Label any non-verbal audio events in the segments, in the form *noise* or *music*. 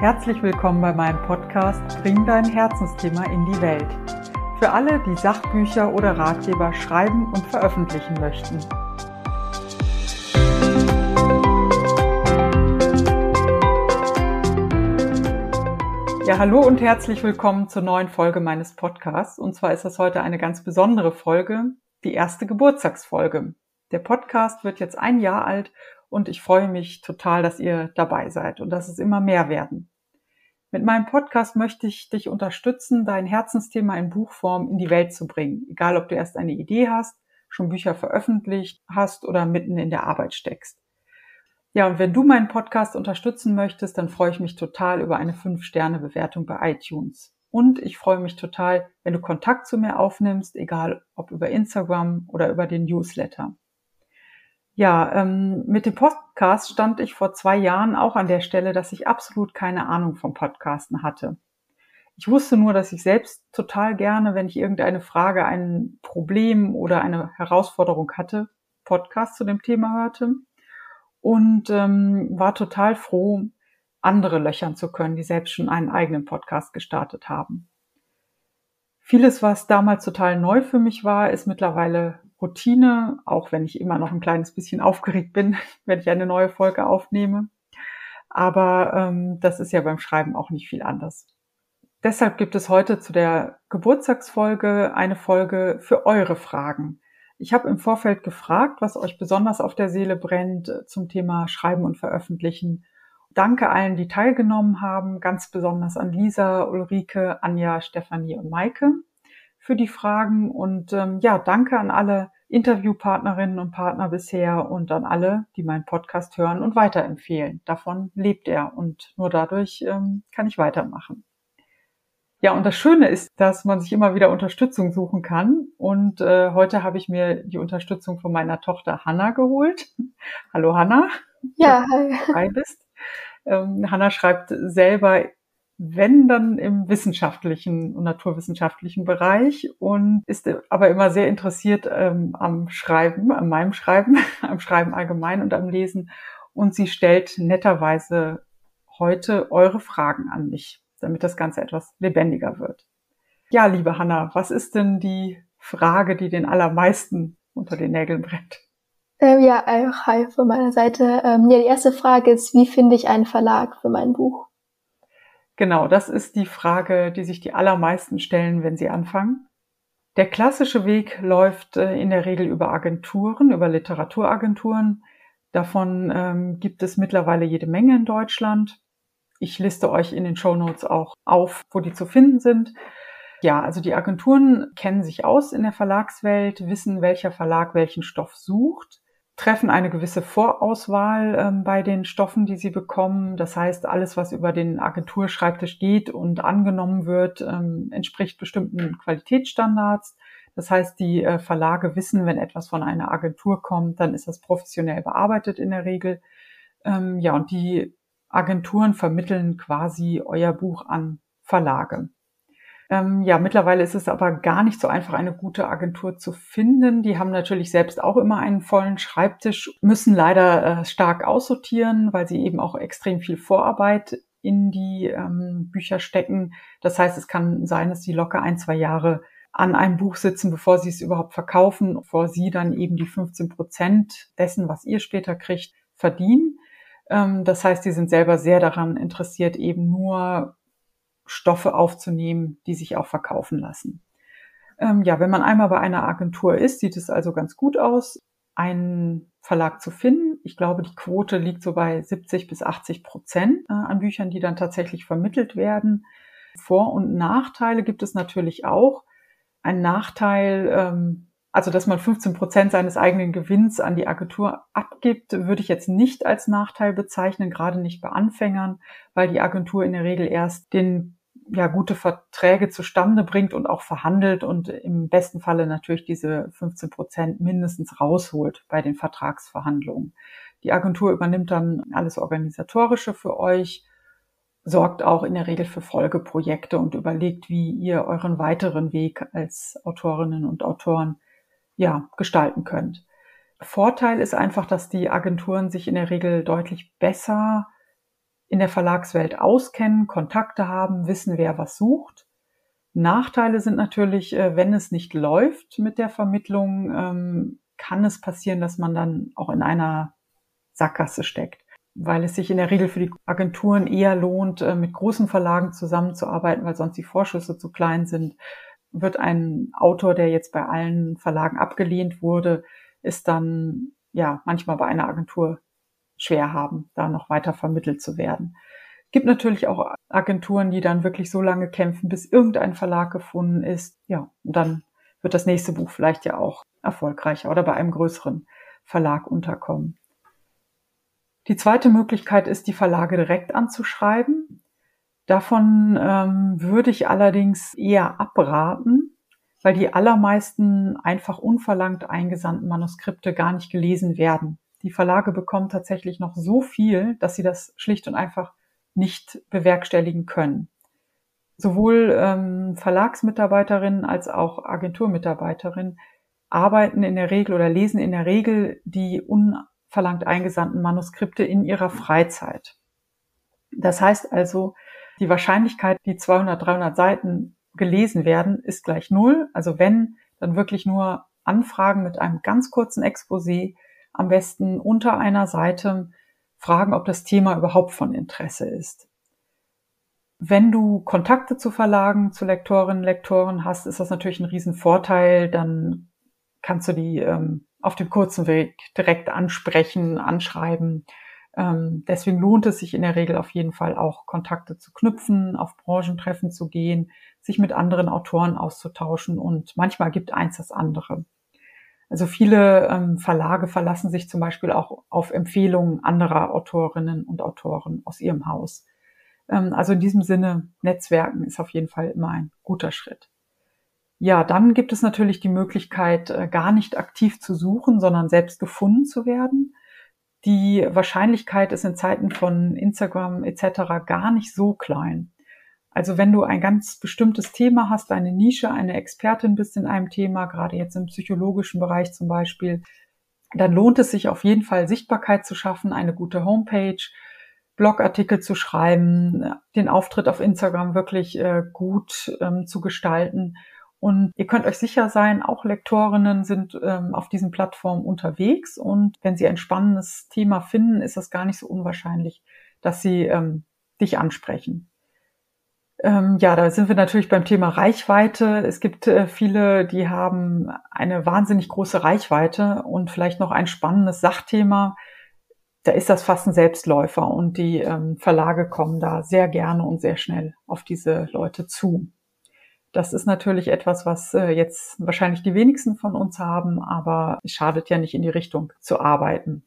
Herzlich willkommen bei meinem Podcast Bring dein Herzensthema in die Welt. Für alle, die Sachbücher oder Ratgeber schreiben und veröffentlichen möchten. Ja, hallo und herzlich willkommen zur neuen Folge meines Podcasts. Und zwar ist das heute eine ganz besondere Folge, die erste Geburtstagsfolge. Der Podcast wird jetzt ein Jahr alt und ich freue mich total, dass ihr dabei seid und dass es immer mehr werden. Mit meinem Podcast möchte ich dich unterstützen, dein Herzensthema in Buchform in die Welt zu bringen. Egal, ob du erst eine Idee hast, schon Bücher veröffentlicht hast oder mitten in der Arbeit steckst. Ja, und wenn du meinen Podcast unterstützen möchtest, dann freue ich mich total über eine 5-Sterne-Bewertung bei iTunes. Und ich freue mich total, wenn du Kontakt zu mir aufnimmst, egal ob über Instagram oder über den Newsletter. Ja, ähm, mit dem Podcast stand ich vor zwei Jahren auch an der Stelle, dass ich absolut keine Ahnung vom Podcasten hatte. Ich wusste nur, dass ich selbst total gerne, wenn ich irgendeine Frage, ein Problem oder eine Herausforderung hatte, Podcast zu dem Thema hörte und ähm, war total froh, andere löchern zu können, die selbst schon einen eigenen Podcast gestartet haben. Vieles, was damals total neu für mich war, ist mittlerweile Routine, auch wenn ich immer noch ein kleines bisschen aufgeregt bin, *laughs* wenn ich eine neue Folge aufnehme. Aber ähm, das ist ja beim Schreiben auch nicht viel anders. Deshalb gibt es heute zu der Geburtstagsfolge eine Folge für eure Fragen. Ich habe im Vorfeld gefragt, was euch besonders auf der Seele brennt äh, zum Thema Schreiben und Veröffentlichen. Danke allen, die teilgenommen haben, ganz besonders an Lisa, Ulrike, Anja, Stefanie und Maike für die Fragen und ähm, ja, danke an alle Interviewpartnerinnen und Partner bisher und an alle, die meinen Podcast hören und weiterempfehlen. Davon lebt er und nur dadurch ähm, kann ich weitermachen. Ja, und das Schöne ist, dass man sich immer wieder Unterstützung suchen kann. Und äh, heute habe ich mir die Unterstützung von meiner Tochter Hanna geholt. *laughs* Hallo Hanna. Ja, hi. Hi bist. Ähm, Hanna schreibt selber wenn dann im wissenschaftlichen und naturwissenschaftlichen Bereich und ist aber immer sehr interessiert ähm, am Schreiben, an meinem Schreiben, *laughs* am Schreiben allgemein und am Lesen. Und sie stellt netterweise heute eure Fragen an mich, damit das Ganze etwas lebendiger wird. Ja, liebe Hanna, was ist denn die Frage, die den allermeisten unter den Nägeln brennt? Ähm, ja, hi von meiner Seite. Ähm, ja, die erste Frage ist, wie finde ich einen Verlag für mein Buch? Genau, das ist die Frage, die sich die allermeisten stellen, wenn sie anfangen. Der klassische Weg läuft äh, in der Regel über Agenturen, über Literaturagenturen. Davon ähm, gibt es mittlerweile jede Menge in Deutschland. Ich liste euch in den Show Notes auch auf, wo die zu finden sind. Ja, also die Agenturen kennen sich aus in der Verlagswelt, wissen, welcher Verlag welchen Stoff sucht treffen eine gewisse Vorauswahl ähm, bei den Stoffen, die sie bekommen. Das heißt, alles, was über den Agenturschreibtisch geht und angenommen wird, ähm, entspricht bestimmten Qualitätsstandards. Das heißt, die äh, Verlage wissen, wenn etwas von einer Agentur kommt, dann ist das professionell bearbeitet in der Regel. Ähm, ja, und die Agenturen vermitteln quasi euer Buch an Verlage. Ähm, ja, mittlerweile ist es aber gar nicht so einfach, eine gute Agentur zu finden. Die haben natürlich selbst auch immer einen vollen Schreibtisch, müssen leider äh, stark aussortieren, weil sie eben auch extrem viel Vorarbeit in die ähm, Bücher stecken. Das heißt, es kann sein, dass sie locker ein, zwei Jahre an einem Buch sitzen, bevor sie es überhaupt verkaufen, bevor sie dann eben die 15 Prozent dessen, was ihr später kriegt, verdienen. Ähm, das heißt, die sind selber sehr daran interessiert, eben nur Stoffe aufzunehmen, die sich auch verkaufen lassen. Ähm, ja, wenn man einmal bei einer Agentur ist, sieht es also ganz gut aus, einen Verlag zu finden. Ich glaube, die Quote liegt so bei 70 bis 80 Prozent äh, an Büchern, die dann tatsächlich vermittelt werden. Vor- und Nachteile gibt es natürlich auch. Ein Nachteil, ähm, also dass man 15 Prozent seines eigenen Gewinns an die Agentur abgibt, würde ich jetzt nicht als Nachteil bezeichnen, gerade nicht bei Anfängern, weil die Agentur in der Regel erst den ja, gute Verträge zustande bringt und auch verhandelt und im besten Falle natürlich diese 15 Prozent mindestens rausholt bei den Vertragsverhandlungen. Die Agentur übernimmt dann alles Organisatorische für euch, sorgt auch in der Regel für Folgeprojekte und überlegt, wie ihr euren weiteren Weg als Autorinnen und Autoren ja, gestalten könnt. Vorteil ist einfach, dass die Agenturen sich in der Regel deutlich besser in der Verlagswelt auskennen, Kontakte haben, wissen, wer was sucht. Nachteile sind natürlich, äh, wenn es nicht läuft mit der Vermittlung, ähm, kann es passieren, dass man dann auch in einer Sackgasse steckt, weil es sich in der Regel für die Agenturen eher lohnt, äh, mit großen Verlagen zusammenzuarbeiten, weil sonst die Vorschüsse zu klein sind. Wird ein Autor, der jetzt bei allen Verlagen abgelehnt wurde, ist dann ja manchmal bei einer Agentur schwer haben, da noch weiter vermittelt zu werden. Gibt natürlich auch Agenturen, die dann wirklich so lange kämpfen, bis irgendein Verlag gefunden ist. Ja, und dann wird das nächste Buch vielleicht ja auch erfolgreicher oder bei einem größeren Verlag unterkommen. Die zweite Möglichkeit ist, die Verlage direkt anzuschreiben. Davon ähm, würde ich allerdings eher abraten, weil die allermeisten einfach unverlangt eingesandten Manuskripte gar nicht gelesen werden. Die Verlage bekommen tatsächlich noch so viel, dass sie das schlicht und einfach nicht bewerkstelligen können. Sowohl ähm, Verlagsmitarbeiterinnen als auch Agenturmitarbeiterinnen arbeiten in der Regel oder lesen in der Regel die unverlangt eingesandten Manuskripte in ihrer Freizeit. Das heißt also, die Wahrscheinlichkeit, die 200, 300 Seiten gelesen werden, ist gleich null. Also wenn, dann wirklich nur Anfragen mit einem ganz kurzen Exposé, am besten unter einer Seite, fragen, ob das Thema überhaupt von Interesse ist. Wenn du Kontakte zu Verlagen, zu Lektorinnen, Lektoren hast, ist das natürlich ein Riesenvorteil. Dann kannst du die ähm, auf dem kurzen Weg direkt ansprechen, anschreiben. Ähm, deswegen lohnt es sich in der Regel auf jeden Fall auch Kontakte zu knüpfen, auf Branchentreffen zu gehen, sich mit anderen Autoren auszutauschen und manchmal gibt eins das andere. Also viele ähm, Verlage verlassen sich zum Beispiel auch auf Empfehlungen anderer Autorinnen und Autoren aus ihrem Haus. Ähm, also in diesem Sinne, Netzwerken ist auf jeden Fall immer ein guter Schritt. Ja, dann gibt es natürlich die Möglichkeit, äh, gar nicht aktiv zu suchen, sondern selbst gefunden zu werden. Die Wahrscheinlichkeit ist in Zeiten von Instagram etc. gar nicht so klein. Also wenn du ein ganz bestimmtes Thema hast, eine Nische, eine Expertin bist in einem Thema, gerade jetzt im psychologischen Bereich zum Beispiel, dann lohnt es sich auf jeden Fall Sichtbarkeit zu schaffen, eine gute Homepage, Blogartikel zu schreiben, den Auftritt auf Instagram wirklich äh, gut ähm, zu gestalten. Und ihr könnt euch sicher sein, auch Lektorinnen sind ähm, auf diesen Plattformen unterwegs. Und wenn sie ein spannendes Thema finden, ist es gar nicht so unwahrscheinlich, dass sie ähm, dich ansprechen. Ähm, ja, da sind wir natürlich beim Thema Reichweite. Es gibt äh, viele, die haben eine wahnsinnig große Reichweite und vielleicht noch ein spannendes Sachthema. Da ist das fast ein Selbstläufer und die ähm, Verlage kommen da sehr gerne und sehr schnell auf diese Leute zu. Das ist natürlich etwas, was äh, jetzt wahrscheinlich die wenigsten von uns haben, aber es schadet ja nicht in die Richtung zu arbeiten.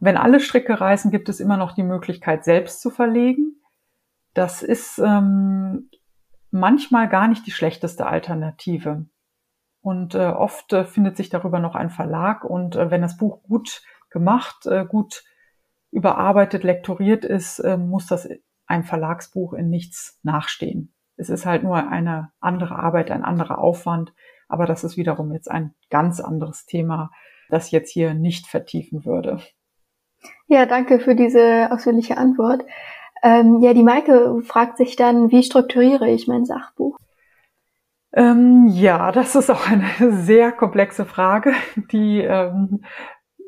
Wenn alle Stricke reißen, gibt es immer noch die Möglichkeit, selbst zu verlegen. Das ist ähm, manchmal gar nicht die schlechteste Alternative. Und äh, oft äh, findet sich darüber noch ein Verlag. Und äh, wenn das Buch gut gemacht, äh, gut überarbeitet, lektoriert ist, äh, muss das ein Verlagsbuch in nichts nachstehen. Es ist halt nur eine andere Arbeit, ein anderer Aufwand. Aber das ist wiederum jetzt ein ganz anderes Thema, das jetzt hier nicht vertiefen würde. Ja, danke für diese ausführliche Antwort. Ähm, ja, die Maike fragt sich dann, wie strukturiere ich mein Sachbuch? Ähm, ja, das ist auch eine *laughs* sehr komplexe Frage, die ähm,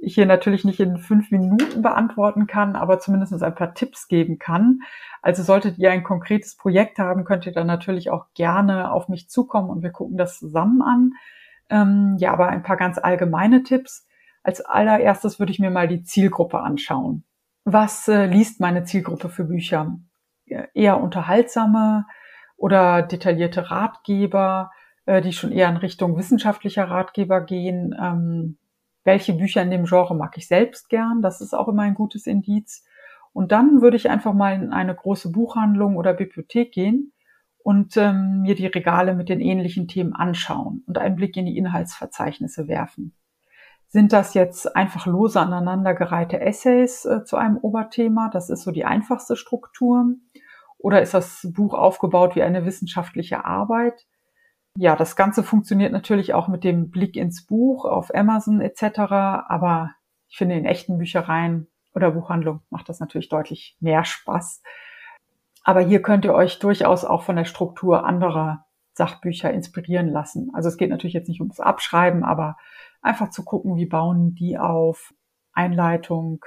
ich hier natürlich nicht in fünf Minuten beantworten kann, aber zumindest ein paar Tipps geben kann. Also solltet ihr ein konkretes Projekt haben, könnt ihr dann natürlich auch gerne auf mich zukommen und wir gucken das zusammen an. Ähm, ja, aber ein paar ganz allgemeine Tipps. Als allererstes würde ich mir mal die Zielgruppe anschauen was äh, liest meine Zielgruppe für Bücher? Eher unterhaltsame oder detaillierte Ratgeber, äh, die schon eher in Richtung wissenschaftlicher Ratgeber gehen. Ähm, welche Bücher in dem Genre mag ich selbst gern? Das ist auch immer ein gutes Indiz. Und dann würde ich einfach mal in eine große Buchhandlung oder Bibliothek gehen und ähm, mir die Regale mit den ähnlichen Themen anschauen und einen Blick in die Inhaltsverzeichnisse werfen. Sind das jetzt einfach lose aneinandergereihte Essays äh, zu einem Oberthema? Das ist so die einfachste Struktur. Oder ist das Buch aufgebaut wie eine wissenschaftliche Arbeit? Ja, das Ganze funktioniert natürlich auch mit dem Blick ins Buch auf Amazon etc. Aber ich finde, in echten Büchereien oder Buchhandlung macht das natürlich deutlich mehr Spaß. Aber hier könnt ihr euch durchaus auch von der Struktur anderer Sachbücher inspirieren lassen. Also es geht natürlich jetzt nicht ums Abschreiben, aber einfach zu gucken, wie bauen die auf Einleitung,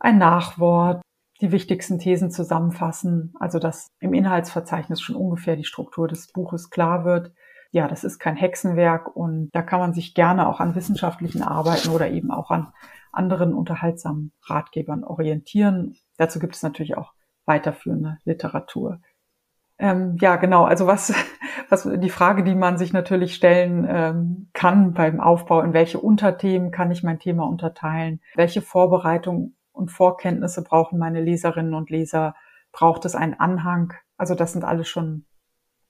ein Nachwort, die wichtigsten Thesen zusammenfassen, also dass im Inhaltsverzeichnis schon ungefähr die Struktur des Buches klar wird. Ja, das ist kein Hexenwerk und da kann man sich gerne auch an wissenschaftlichen Arbeiten oder eben auch an anderen unterhaltsamen Ratgebern orientieren. Dazu gibt es natürlich auch weiterführende Literatur. Ähm, ja, genau. Also was, *laughs* was die Frage, die man sich natürlich stellen ähm, kann beim Aufbau, in welche Unterthemen kann ich mein Thema unterteilen? Welche Vorbereitung und Vorkenntnisse brauchen meine Leserinnen und Leser? Braucht es einen Anhang? Also das sind alles schon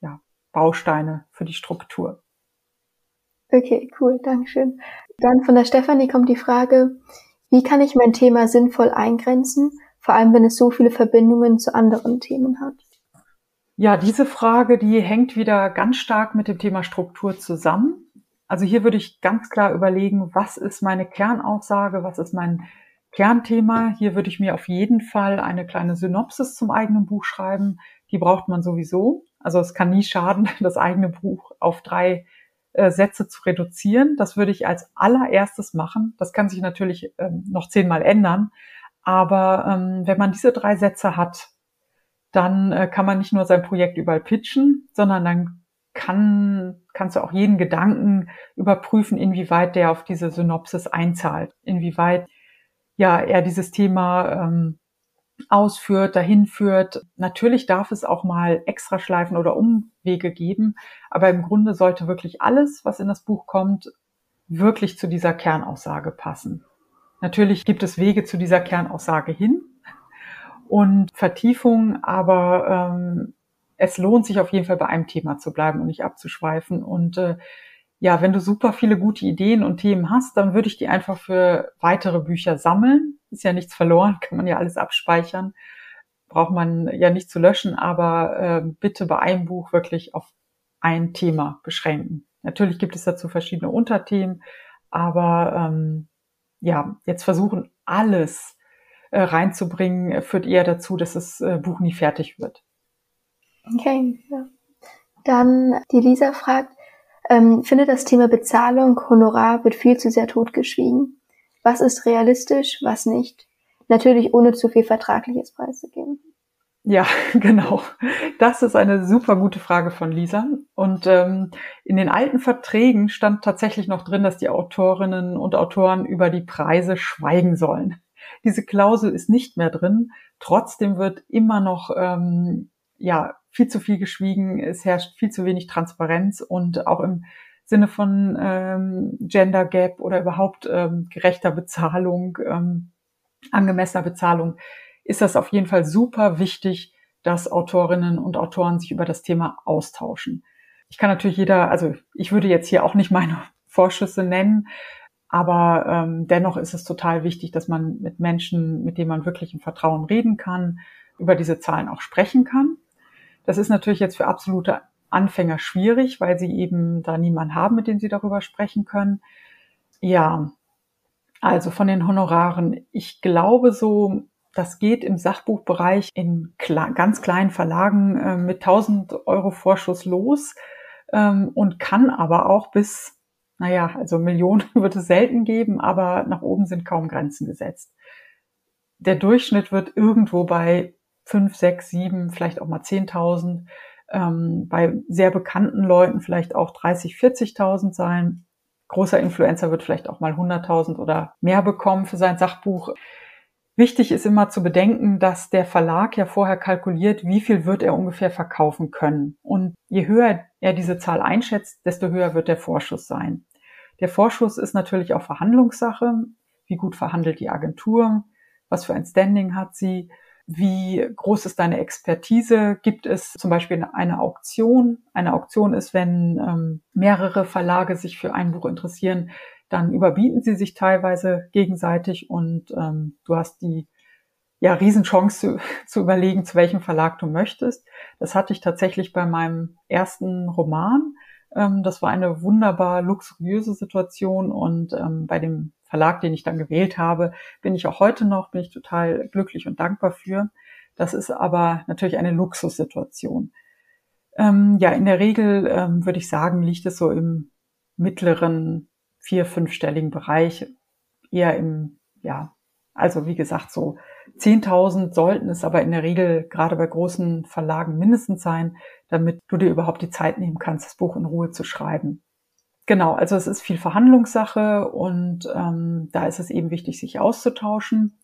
ja, Bausteine für die Struktur. Okay, cool, Dankeschön. Dann von der Stefanie kommt die Frage, wie kann ich mein Thema sinnvoll eingrenzen, vor allem wenn es so viele Verbindungen zu anderen Themen hat? Ja, diese Frage, die hängt wieder ganz stark mit dem Thema Struktur zusammen. Also hier würde ich ganz klar überlegen, was ist meine Kernaussage, was ist mein Kernthema. Hier würde ich mir auf jeden Fall eine kleine Synopsis zum eigenen Buch schreiben. Die braucht man sowieso. Also es kann nie schaden, *laughs* das eigene Buch auf drei äh, Sätze zu reduzieren. Das würde ich als allererstes machen. Das kann sich natürlich ähm, noch zehnmal ändern. Aber ähm, wenn man diese drei Sätze hat, dann äh, kann man nicht nur sein Projekt überall pitchen, sondern dann kann, kannst du auch jeden Gedanken überprüfen, inwieweit der auf diese Synopsis einzahlt, inwieweit ja er dieses Thema ähm, ausführt, dahin führt. Natürlich darf es auch mal Extraschleifen oder Umwege geben, aber im Grunde sollte wirklich alles, was in das Buch kommt, wirklich zu dieser Kernaussage passen. Natürlich gibt es Wege zu dieser Kernaussage hin und Vertiefung, aber ähm, es lohnt sich auf jeden Fall bei einem Thema zu bleiben und nicht abzuschweifen. Und äh, ja, wenn du super viele gute Ideen und Themen hast, dann würde ich die einfach für weitere Bücher sammeln. Ist ja nichts verloren, *laughs* kann man ja alles abspeichern. Braucht man ja nicht zu löschen, aber äh, bitte bei einem Buch wirklich auf ein Thema beschränken. Natürlich gibt es dazu verschiedene Unterthemen, aber ähm, ja, jetzt versuchen alles äh, reinzubringen, führt eher dazu, dass das äh, Buch nie fertig wird. Okay, ja. Dann die Lisa fragt, ähm, finde das Thema Bezahlung, Honorar wird viel zu sehr totgeschwiegen. Was ist realistisch, was nicht? Natürlich ohne zu viel vertragliches preiszugeben. Ja, *laughs* genau. Das ist eine super gute Frage von Lisa. Und ähm, in den alten Verträgen stand tatsächlich noch drin, dass die Autorinnen und Autoren über die Preise schweigen sollen. Diese Klausel ist nicht mehr drin. Trotzdem wird immer noch ähm, ja viel zu viel geschwiegen. Es herrscht viel zu wenig Transparenz und auch im Sinne von ähm, Gender Gap oder überhaupt ähm, gerechter Bezahlung, ähm, angemessener Bezahlung ist das auf jeden Fall super wichtig, dass Autorinnen und Autoren sich über das Thema austauschen. Ich kann natürlich jeder, also ich würde jetzt hier auch nicht meine *laughs* Vorschüsse nennen, aber ähm, dennoch ist es total wichtig, dass man mit Menschen, mit denen man wirklich im Vertrauen reden kann, über diese Zahlen auch sprechen kann. Das ist natürlich jetzt für absolute Anfänger schwierig, weil sie eben da niemanden haben, mit dem sie darüber sprechen können. Ja, also von den Honoraren. Ich glaube so das geht im Sachbuchbereich in ganz kleinen Verlagen äh, mit 1000 Euro Vorschuss los ähm, und kann aber auch bis, naja, also Millionen *laughs* wird es selten geben, aber nach oben sind kaum Grenzen gesetzt. Der Durchschnitt wird irgendwo bei 5, 6, 7, vielleicht auch mal 10.000, ähm, bei sehr bekannten Leuten vielleicht auch 30, 40.000 sein. Großer Influencer wird vielleicht auch mal 100.000 oder mehr bekommen für sein Sachbuch. Wichtig ist immer zu bedenken, dass der Verlag ja vorher kalkuliert, wie viel wird er ungefähr verkaufen können. Und je höher er diese Zahl einschätzt, desto höher wird der Vorschuss sein. Der Vorschuss ist natürlich auch Verhandlungssache. Wie gut verhandelt die Agentur? Was für ein Standing hat sie? Wie groß ist deine Expertise? Gibt es zum Beispiel eine Auktion? Eine Auktion ist, wenn ähm, mehrere Verlage sich für ein Buch interessieren, dann überbieten sie sich teilweise gegenseitig und ähm, du hast die ja, Riesenchance zu, *laughs* zu überlegen, zu welchem Verlag du möchtest. Das hatte ich tatsächlich bei meinem ersten Roman. Ähm, das war eine wunderbar luxuriöse Situation und ähm, bei dem Verlag, den ich dann gewählt habe, bin ich auch heute noch, bin ich total glücklich und dankbar für. Das ist aber natürlich eine Luxussituation. Ähm, ja, in der Regel ähm, würde ich sagen, liegt es so im mittleren vier-, fünfstelligen Bereich, eher im, ja, also wie gesagt, so 10.000 sollten es aber in der Regel gerade bei großen Verlagen mindestens sein, damit du dir überhaupt die Zeit nehmen kannst, das Buch in Ruhe zu schreiben. Genau, also es ist viel Verhandlungssache und ähm, da ist es eben wichtig, sich auszutauschen.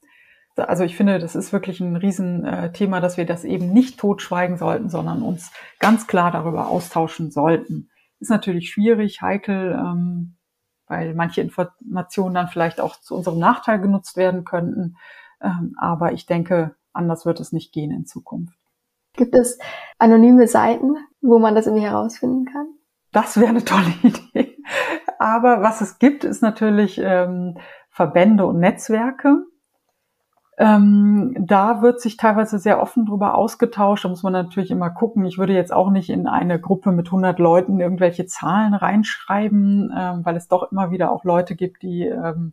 Also ich finde, das ist wirklich ein Riesenthema, dass wir das eben nicht totschweigen sollten, sondern uns ganz klar darüber austauschen sollten. Ist natürlich schwierig, heikel, ähm, weil manche Informationen dann vielleicht auch zu unserem Nachteil genutzt werden könnten. Ähm, aber ich denke, anders wird es nicht gehen in Zukunft. Gibt es anonyme Seiten, wo man das irgendwie herausfinden kann? Das wäre eine tolle *laughs* Idee. Aber was es gibt, ist natürlich ähm, Verbände und Netzwerke. Ähm, da wird sich teilweise sehr offen drüber ausgetauscht. Da muss man natürlich immer gucken. Ich würde jetzt auch nicht in eine Gruppe mit 100 Leuten irgendwelche Zahlen reinschreiben, ähm, weil es doch immer wieder auch Leute gibt, die ähm,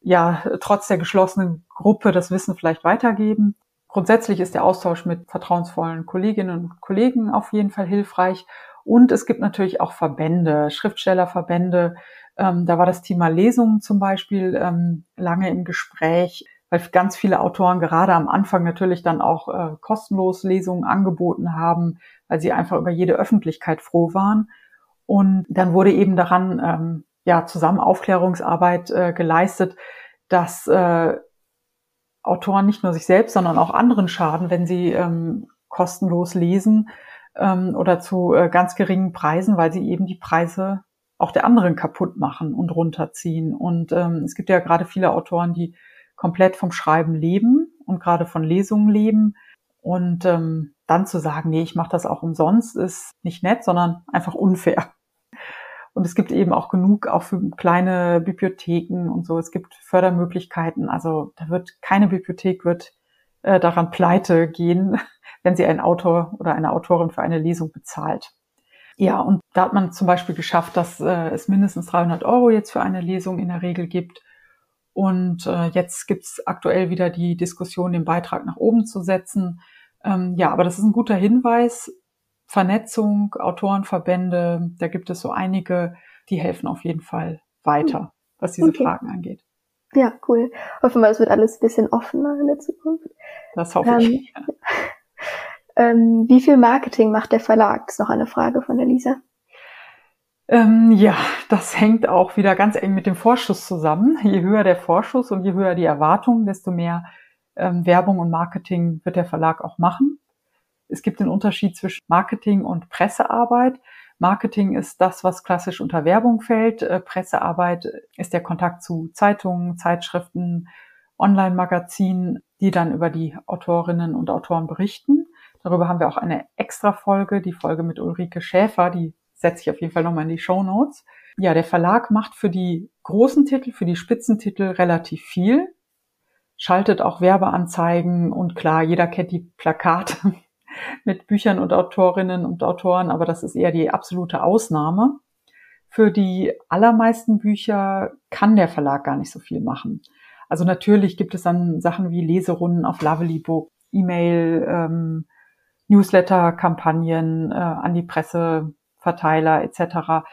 ja trotz der geschlossenen Gruppe das Wissen vielleicht weitergeben. Grundsätzlich ist der Austausch mit vertrauensvollen Kolleginnen und Kollegen auf jeden Fall hilfreich. Und es gibt natürlich auch Verbände, Schriftstellerverbände. Ähm, da war das Thema Lesungen zum Beispiel ähm, lange im Gespräch, weil ganz viele Autoren gerade am Anfang natürlich dann auch äh, kostenlos Lesungen angeboten haben, weil sie einfach über jede Öffentlichkeit froh waren. Und dann wurde eben daran ähm, ja zusammen Aufklärungsarbeit äh, geleistet, dass äh, Autoren nicht nur sich selbst, sondern auch anderen schaden, wenn sie ähm, kostenlos lesen ähm, oder zu äh, ganz geringen Preisen, weil sie eben die Preise auch der anderen kaputt machen und runterziehen. Und ähm, es gibt ja gerade viele Autoren, die komplett vom Schreiben leben und gerade von Lesungen leben. Und ähm, dann zu sagen, nee, ich mache das auch umsonst, ist nicht nett, sondern einfach unfair. Und es gibt eben auch genug auch für kleine Bibliotheken und so. Es gibt Fördermöglichkeiten. Also da wird keine Bibliothek wird äh, daran pleite gehen, *laughs* wenn sie einen Autor oder eine Autorin für eine Lesung bezahlt. Ja, und da hat man zum Beispiel geschafft, dass äh, es mindestens 300 Euro jetzt für eine Lesung in der Regel gibt. Und äh, jetzt gibt's aktuell wieder die Diskussion, den Beitrag nach oben zu setzen. Ähm, ja, aber das ist ein guter Hinweis. Vernetzung, Autorenverbände, da gibt es so einige, die helfen auf jeden Fall weiter, was diese okay. Fragen angeht. Ja, cool. Hoffen wir, es wird alles ein bisschen offener in der Zukunft. Das hoffe ähm, ich. Ja. *laughs* Ähm, wie viel Marketing macht der Verlag? Das ist noch eine Frage von der Lisa. Ähm, ja, das hängt auch wieder ganz eng mit dem Vorschuss zusammen. Je höher der Vorschuss und je höher die Erwartung, desto mehr ähm, Werbung und Marketing wird der Verlag auch machen. Es gibt den Unterschied zwischen Marketing und Pressearbeit. Marketing ist das, was klassisch unter Werbung fällt. Äh, Pressearbeit ist der Kontakt zu Zeitungen, Zeitschriften, Online-Magazinen, die dann über die Autorinnen und Autoren berichten. Darüber haben wir auch eine extra Folge, die Folge mit Ulrike Schäfer, die setze ich auf jeden Fall nochmal in die Show Notes. Ja, der Verlag macht für die großen Titel, für die Spitzentitel relativ viel, schaltet auch Werbeanzeigen und klar, jeder kennt die Plakate *laughs* mit Büchern und Autorinnen und Autoren, aber das ist eher die absolute Ausnahme. Für die allermeisten Bücher kann der Verlag gar nicht so viel machen. Also natürlich gibt es dann Sachen wie Leserunden auf Lovely Book, E-Mail, ähm, Newsletter-Kampagnen äh, an die Presseverteiler etc.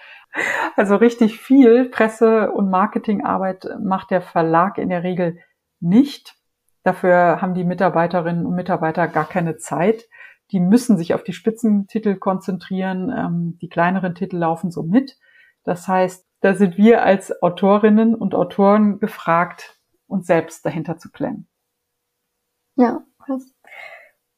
Also richtig viel Presse- und Marketingarbeit macht der Verlag in der Regel nicht. Dafür haben die Mitarbeiterinnen und Mitarbeiter gar keine Zeit die müssen sich auf die Spitzentitel konzentrieren. Ähm, die kleineren Titel laufen so mit. Das heißt, da sind wir als Autorinnen und Autoren gefragt, uns selbst dahinter zu klemmen. Ja, krass.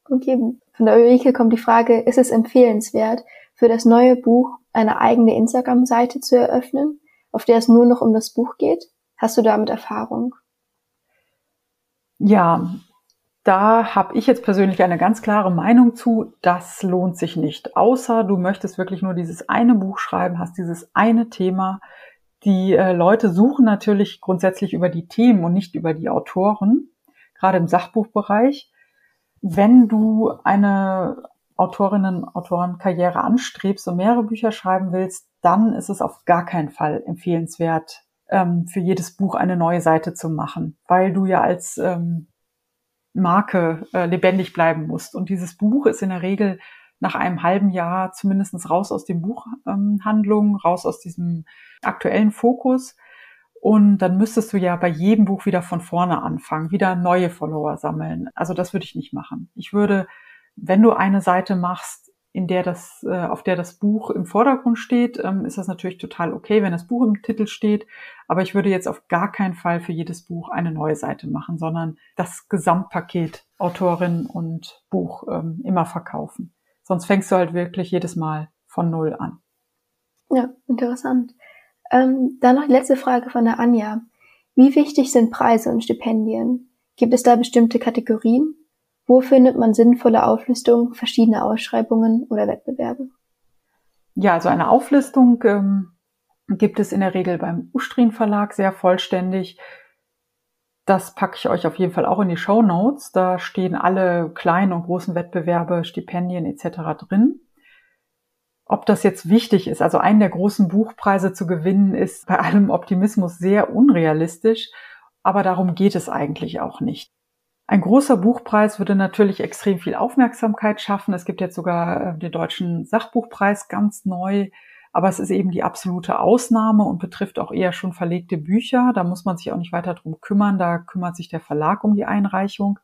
Okay, von der Ulrike kommt die Frage, ist es empfehlenswert, für das neue Buch eine eigene Instagram-Seite zu eröffnen, auf der es nur noch um das Buch geht? Hast du damit Erfahrung? Ja, da habe ich jetzt persönlich eine ganz klare Meinung zu, das lohnt sich nicht. Außer du möchtest wirklich nur dieses eine Buch schreiben, hast dieses eine Thema. Die äh, Leute suchen natürlich grundsätzlich über die Themen und nicht über die Autoren, gerade im Sachbuchbereich. Wenn du eine Autorinnen-Autorenkarriere anstrebst und mehrere Bücher schreiben willst, dann ist es auf gar keinen Fall empfehlenswert, ähm, für jedes Buch eine neue Seite zu machen, weil du ja als ähm, Marke äh, lebendig bleiben musst. Und dieses Buch ist in der Regel nach einem halben Jahr zumindest raus aus den Buchhandlungen, ähm, raus aus diesem aktuellen Fokus. Und dann müsstest du ja bei jedem Buch wieder von vorne anfangen, wieder neue Follower sammeln. Also das würde ich nicht machen. Ich würde, wenn du eine Seite machst, in der das, äh, auf der das Buch im Vordergrund steht, ähm, ist das natürlich total okay, wenn das Buch im Titel steht. Aber ich würde jetzt auf gar keinen Fall für jedes Buch eine neue Seite machen, sondern das Gesamtpaket Autorin und Buch ähm, immer verkaufen. Sonst fängst du halt wirklich jedes Mal von Null an. Ja, interessant. Ähm, dann noch die letzte Frage von der Anja. Wie wichtig sind Preise und Stipendien? Gibt es da bestimmte Kategorien? Wo findet man sinnvolle Auflistung verschiedener Ausschreibungen oder Wettbewerbe? Ja, also eine Auflistung ähm, gibt es in der Regel beim Ustrin Verlag sehr vollständig. Das packe ich euch auf jeden Fall auch in die Show Notes. Da stehen alle kleinen und großen Wettbewerbe, Stipendien etc. drin. Ob das jetzt wichtig ist, also einen der großen Buchpreise zu gewinnen, ist bei allem Optimismus sehr unrealistisch, aber darum geht es eigentlich auch nicht. Ein großer Buchpreis würde natürlich extrem viel Aufmerksamkeit schaffen. Es gibt jetzt sogar äh, den deutschen Sachbuchpreis ganz neu. Aber es ist eben die absolute Ausnahme und betrifft auch eher schon verlegte Bücher. Da muss man sich auch nicht weiter drum kümmern. Da kümmert sich der Verlag um die Einreichung.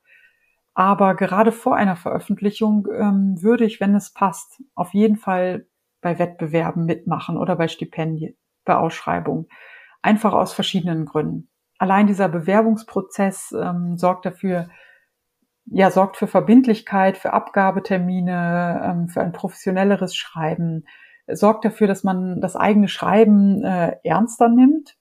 Aber gerade vor einer Veröffentlichung ähm, würde ich, wenn es passt, auf jeden Fall bei Wettbewerben mitmachen oder bei Stipendien, bei Ausschreibungen. Einfach aus verschiedenen Gründen. Allein dieser Bewerbungsprozess ähm, sorgt dafür, ja, sorgt für Verbindlichkeit, für Abgabetermine, ähm, für ein professionelleres Schreiben, sorgt dafür, dass man das eigene Schreiben äh, ernster nimmt.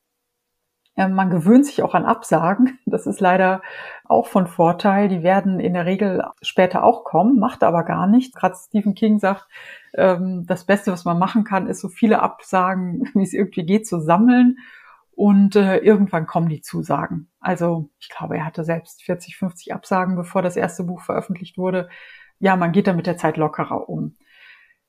Äh, man gewöhnt sich auch an Absagen. *laughs* Das ist leider auch von Vorteil. Die werden in der Regel später auch kommen, macht aber gar nichts. Gerade Stephen King sagt, ähm, das Beste, was man machen kann, ist so viele Absagen, *laughs* wie es irgendwie geht, zu sammeln. Und äh, irgendwann kommen die Zusagen. Also ich glaube, er hatte selbst 40, 50 Absagen, bevor das erste Buch veröffentlicht wurde. Ja, man geht da mit der Zeit lockerer um.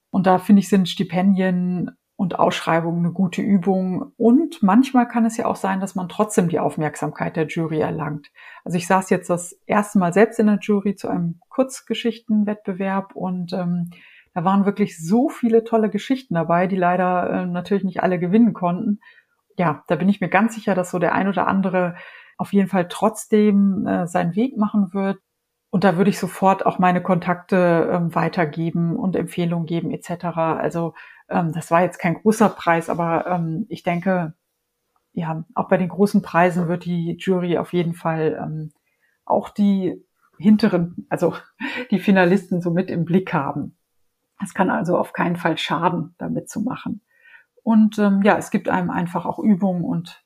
Und da finde ich, sind Stipendien und Ausschreibungen eine gute Übung. Und manchmal kann es ja auch sein, dass man trotzdem die Aufmerksamkeit der Jury erlangt. Also ich saß jetzt das erste Mal selbst in der Jury zu einem Kurzgeschichtenwettbewerb und ähm, da waren wirklich so viele tolle Geschichten dabei, die leider äh, natürlich nicht alle gewinnen konnten. Ja, da bin ich mir ganz sicher, dass so der ein oder andere auf jeden Fall trotzdem äh, seinen Weg machen wird. Und da würde ich sofort auch meine Kontakte ähm, weitergeben und Empfehlungen geben etc. Also ähm, das war jetzt kein großer Preis, aber ähm, ich denke, ja, auch bei den großen Preisen wird die Jury auf jeden Fall ähm, auch die hinteren, also *laughs* die Finalisten so mit im Blick haben. Es kann also auf keinen Fall schaden, damit zu machen. Und ähm, ja, es gibt einem einfach auch Übungen und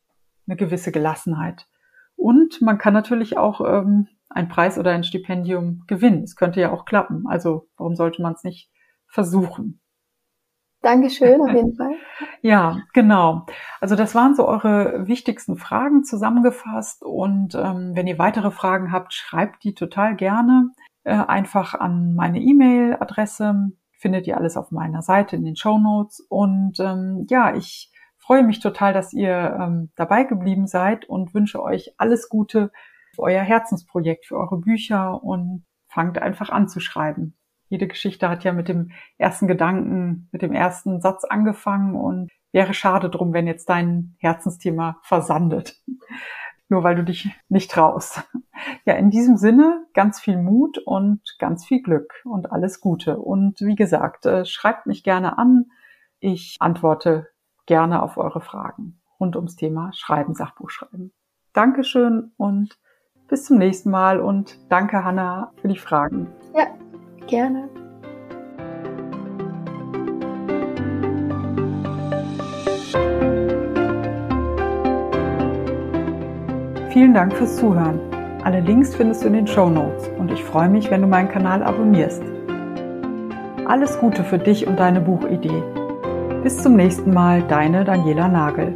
eine gewisse Gelassenheit. Und man kann natürlich auch ähm, ein Preis oder ein Stipendium gewinnen. Es könnte ja auch klappen. Also warum sollte man es nicht versuchen? Dankeschön, auf jeden *laughs* Fall. ja, genau. Also das waren so eure wichtigsten Fragen zusammengefasst. Und ähm, wenn ihr weitere Fragen habt, schreibt die total gerne äh, einfach an meine E-Mail-Adresse. Findet ihr alles auf meiner Seite in den Show Notes. Und ähm, ja, ich freue mich total, dass ihr ähm, dabei geblieben seid und wünsche euch alles Gute für euer Herzensprojekt, für eure Bücher und fangt einfach an zu schreiben. Jede Geschichte hat ja mit dem ersten Gedanken, mit dem ersten Satz angefangen und wäre schade drum, wenn jetzt dein Herzensthema versandet. Nur weil du dich nicht traust. *laughs* Ja, in diesem Sinne ganz viel Mut und ganz viel Glück und alles Gute. Und wie gesagt, äh, schreibt mich gerne an. Ich antworte gerne auf eure Fragen rund ums Thema Schreiben, Sachbuchschreiben. Dankeschön und bis zum nächsten Mal und danke Hanna für die Fragen. Ja, gerne. Vielen Dank fürs Zuhören. Alle Links findest du in den Show Notes und ich freue mich, wenn du meinen Kanal abonnierst. Alles Gute für dich und deine Buchidee. Bis zum nächsten Mal, deine Daniela Nagel.